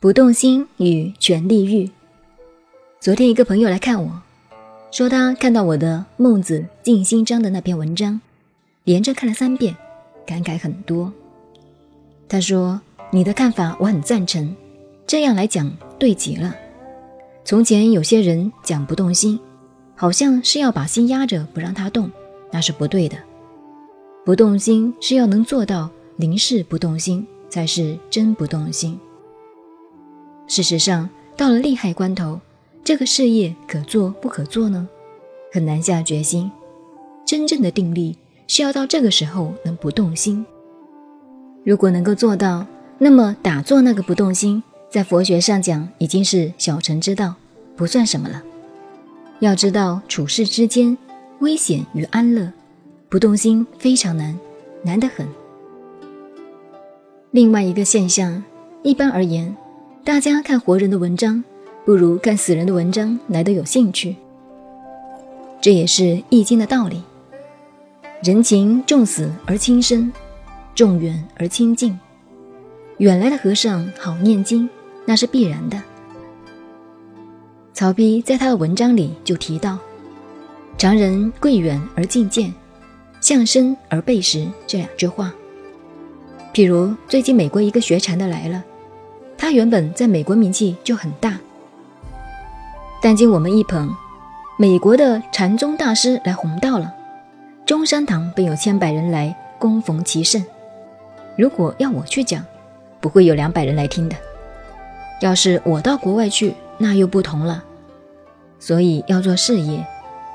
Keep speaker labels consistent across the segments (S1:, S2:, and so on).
S1: 不动心与权力欲。昨天一个朋友来看我，说他看到我的《孟子尽心章》的那篇文章，连着看了三遍，感慨很多。他说：“你的看法我很赞成，这样来讲对极了。从前有些人讲不动心，好像是要把心压着不让它动，那是不对的。不动心是要能做到临事不动心，才是真不动心。”事实上，到了利害关头，这个事业可做不可做呢？很难下决心。真正的定力是要到这个时候能不动心。如果能够做到，那么打坐那个不动心，在佛学上讲已经是小乘之道，不算什么了。要知道处世之间，危险与安乐，不动心非常难，难得很。另外一个现象，一般而言。大家看活人的文章，不如看死人的文章来得有兴趣。这也是《易经》的道理。人情重死而轻生，重远而轻近。远来的和尚好念经，那是必然的。曹丕在他的文章里就提到：“常人贵远而近贱，向深而背实。”这两句话。譬如最近美国一个学禅的来了。他原本在美国名气就很大，但经我们一捧，美国的禅宗大师来弘道了，中山堂便有千百人来恭逢其盛。如果要我去讲，不会有两百人来听的。要是我到国外去，那又不同了。所以要做事业，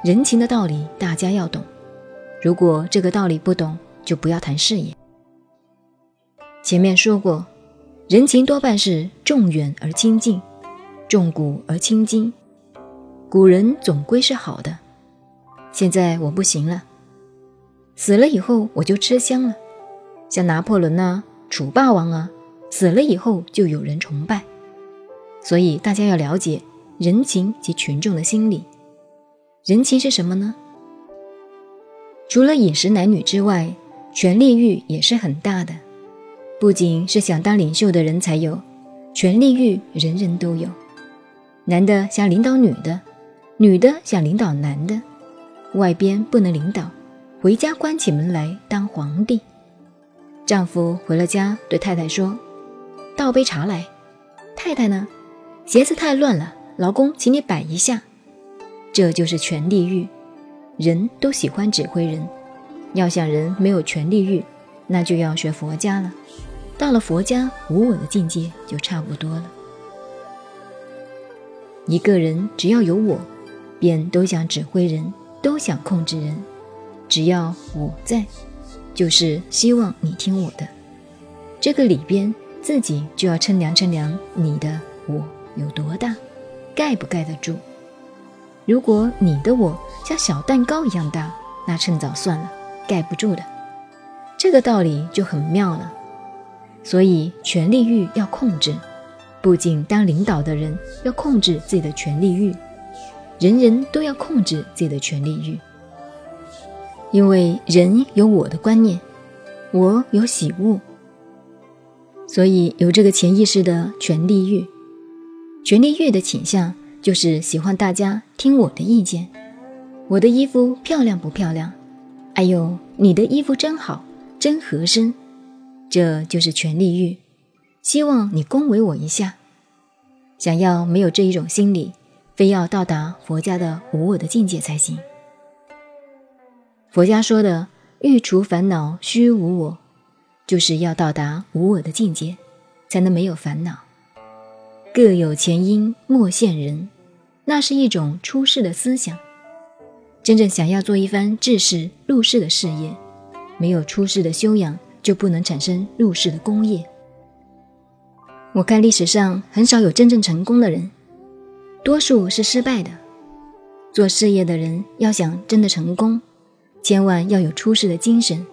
S1: 人情的道理大家要懂。如果这个道理不懂，就不要谈事业。前面说过。人情多半是重远而亲近，重古而轻今。古人总归是好的，现在我不行了，死了以后我就吃香了。像拿破仑啊、楚霸王啊，死了以后就有人崇拜。所以大家要了解人情及群众的心理。人情是什么呢？除了饮食男女之外，权力欲也是很大的。不仅是想当领袖的人才有，权力欲人人都有。男的想领导女的，女的想领导男的。外边不能领导，回家关起门来当皇帝。丈夫回了家，对太太说：“倒杯茶来。”太太呢？鞋子太乱了，老公，请你摆一下。这就是权力欲。人都喜欢指挥人，要想人没有权力欲，那就要学佛家了。到了佛家无我的境界，就差不多了。一个人只要有我，便都想指挥人，都想控制人。只要我在，就是希望你听我的。这个里边自己就要称量称量你的我有多大，盖不盖得住。如果你的我像小蛋糕一样大，那趁早算了，盖不住的。这个道理就很妙了。所以，权力欲要控制，不仅当领导的人要控制自己的权力欲，人人都要控制自己的权力欲。因为人有我的观念，我有喜恶，所以有这个潜意识的权力欲。权力欲的倾向就是喜欢大家听我的意见。我的衣服漂亮不漂亮？哎呦，你的衣服真好，真合身。这就是权力欲，希望你恭维我一下。想要没有这一种心理，非要到达佛家的无我的境界才行。佛家说的欲除烦恼须无我，就是要到达无我的境界，才能没有烦恼。各有前因莫羡人，那是一种出世的思想。真正想要做一番治世入世的事业，没有出世的修养。就不能产生入世的功业。我看历史上很少有真正成功的人，多数是失败的。做事业的人要想真的成功，千万要有出世的精神。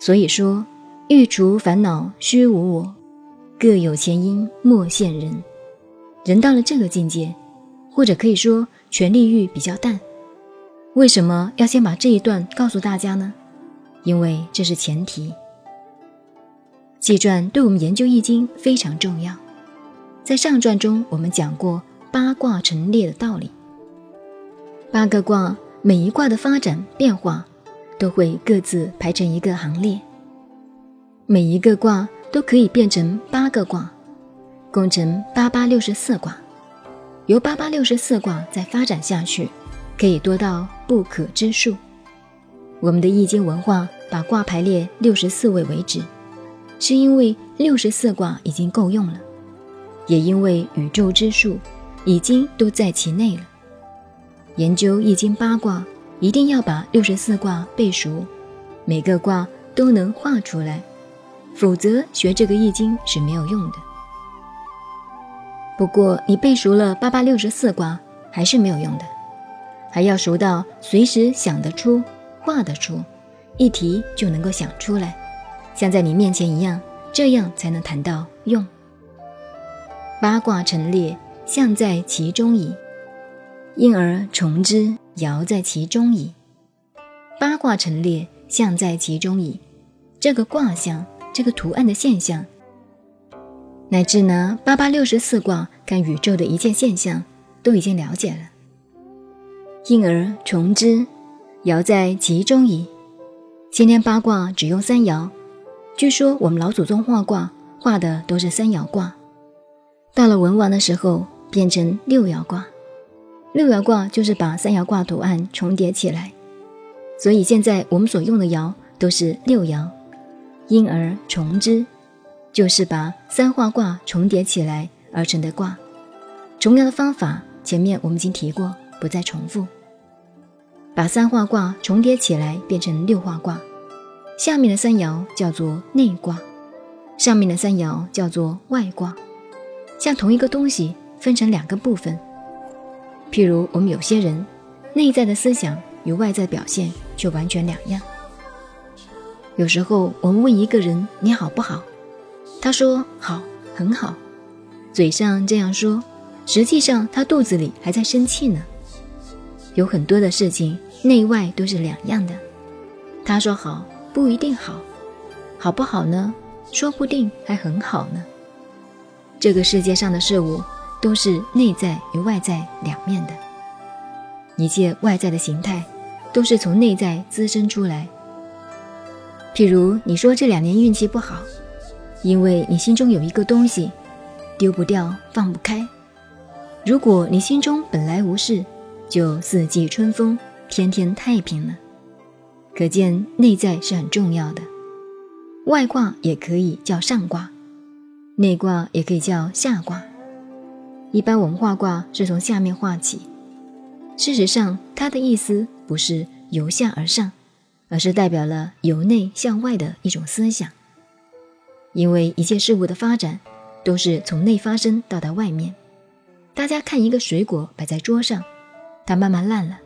S1: 所以说，欲除烦恼须无我，各有前因莫羡人。人到了这个境界，或者可以说权力欲比较淡。为什么要先把这一段告诉大家呢？因为这是前提。《纪传》对我们研究《易经》非常重要。在上传中，我们讲过八卦陈列的道理。八个卦，每一卦的发展变化，都会各自排成一个行列。每一个卦都可以变成八个卦，共成八八六十四卦。由八八六十四卦再发展下去，可以多到不可知数。我们的易经文化把卦排列六十四位为止，是因为六十四卦已经够用了。也因为宇宙之数已经都在其内了，研究易经八卦一定要把六十四卦背熟，每个卦都能画出来，否则学这个易经是没有用的。不过你背熟了八八六十四卦还是没有用的，还要熟到随时想得出、画得出，一提就能够想出来，像在你面前一样，这样才能谈到用。八卦陈列，象在其中矣；因而从之，爻在其中矣。八卦陈列，象在其中矣。这个卦象，这个图案的现象，乃至拿八八六十四卦看宇宙的一切现象，都已经了解了。因而从之，爻在其中矣。先天八卦只用三爻，据说我们老祖宗画卦画的都是三爻卦。到了文王的时候，变成六爻卦。六爻卦就是把三爻卦图案重叠起来，所以现在我们所用的爻都是六爻。因而重之，就是把三画卦重叠起来而成的卦。重爻的方法前面我们已经提过，不再重复。把三画卦重叠起来变成六画卦，下面的三爻叫做内卦，上面的三爻叫做外卦。像同一个东西分成两个部分，譬如我们有些人内在的思想与外在表现却完全两样。有时候我们问一个人你好不好，他说好，很好，嘴上这样说，实际上他肚子里还在生气呢。有很多的事情内外都是两样的，他说好不一定好，好不好呢？说不定还很好呢。这个世界上的事物都是内在与外在两面的，一切外在的形态都是从内在滋生出来。譬如你说这两年运气不好，因为你心中有一个东西丢不掉、放不开。如果你心中本来无事，就四季春风、天天太平了。可见内在是很重要的，外卦也可以叫上卦。内卦也可以叫下卦，一般我们画卦是从下面画起。事实上，它的意思不是由下而上，而是代表了由内向外的一种思想。因为一切事物的发展都是从内发生到达外面。大家看一个水果摆在桌上，它慢慢烂了，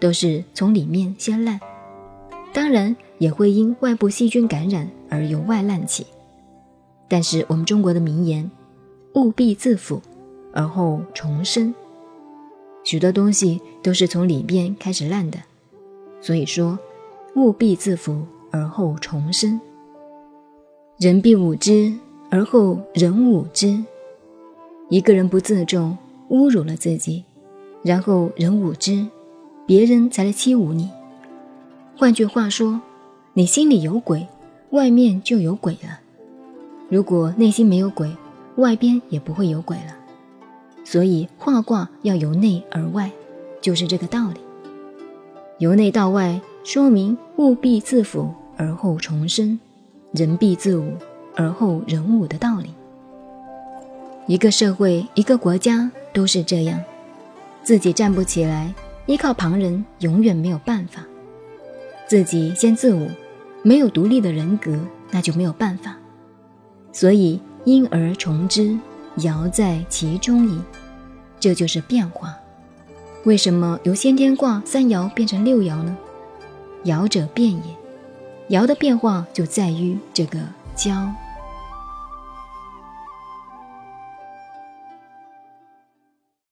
S1: 都是从里面先烂，当然也会因外部细菌感染而由外烂起。但是我们中国的名言“务必自腐，而后重生”，许多东西都是从里边开始烂的。所以说“务必自腐，而后重生”。人必侮之，而后人侮之。一个人不自重，侮辱了自己，然后人侮之，别人才来欺侮你。换句话说，你心里有鬼，外面就有鬼了。如果内心没有鬼，外边也不会有鬼了。所以画卦要由内而外，就是这个道理。由内到外，说明物必自腐而后重生，人必自侮而后人侮的道理。一个社会、一个国家都是这样，自己站不起来，依靠旁人永远没有办法。自己先自我，没有独立的人格，那就没有办法。所以因而从之，爻在其中矣。这就是变化。为什么由先天卦三爻变成六爻呢？爻者变也，爻的变化就在于这个交。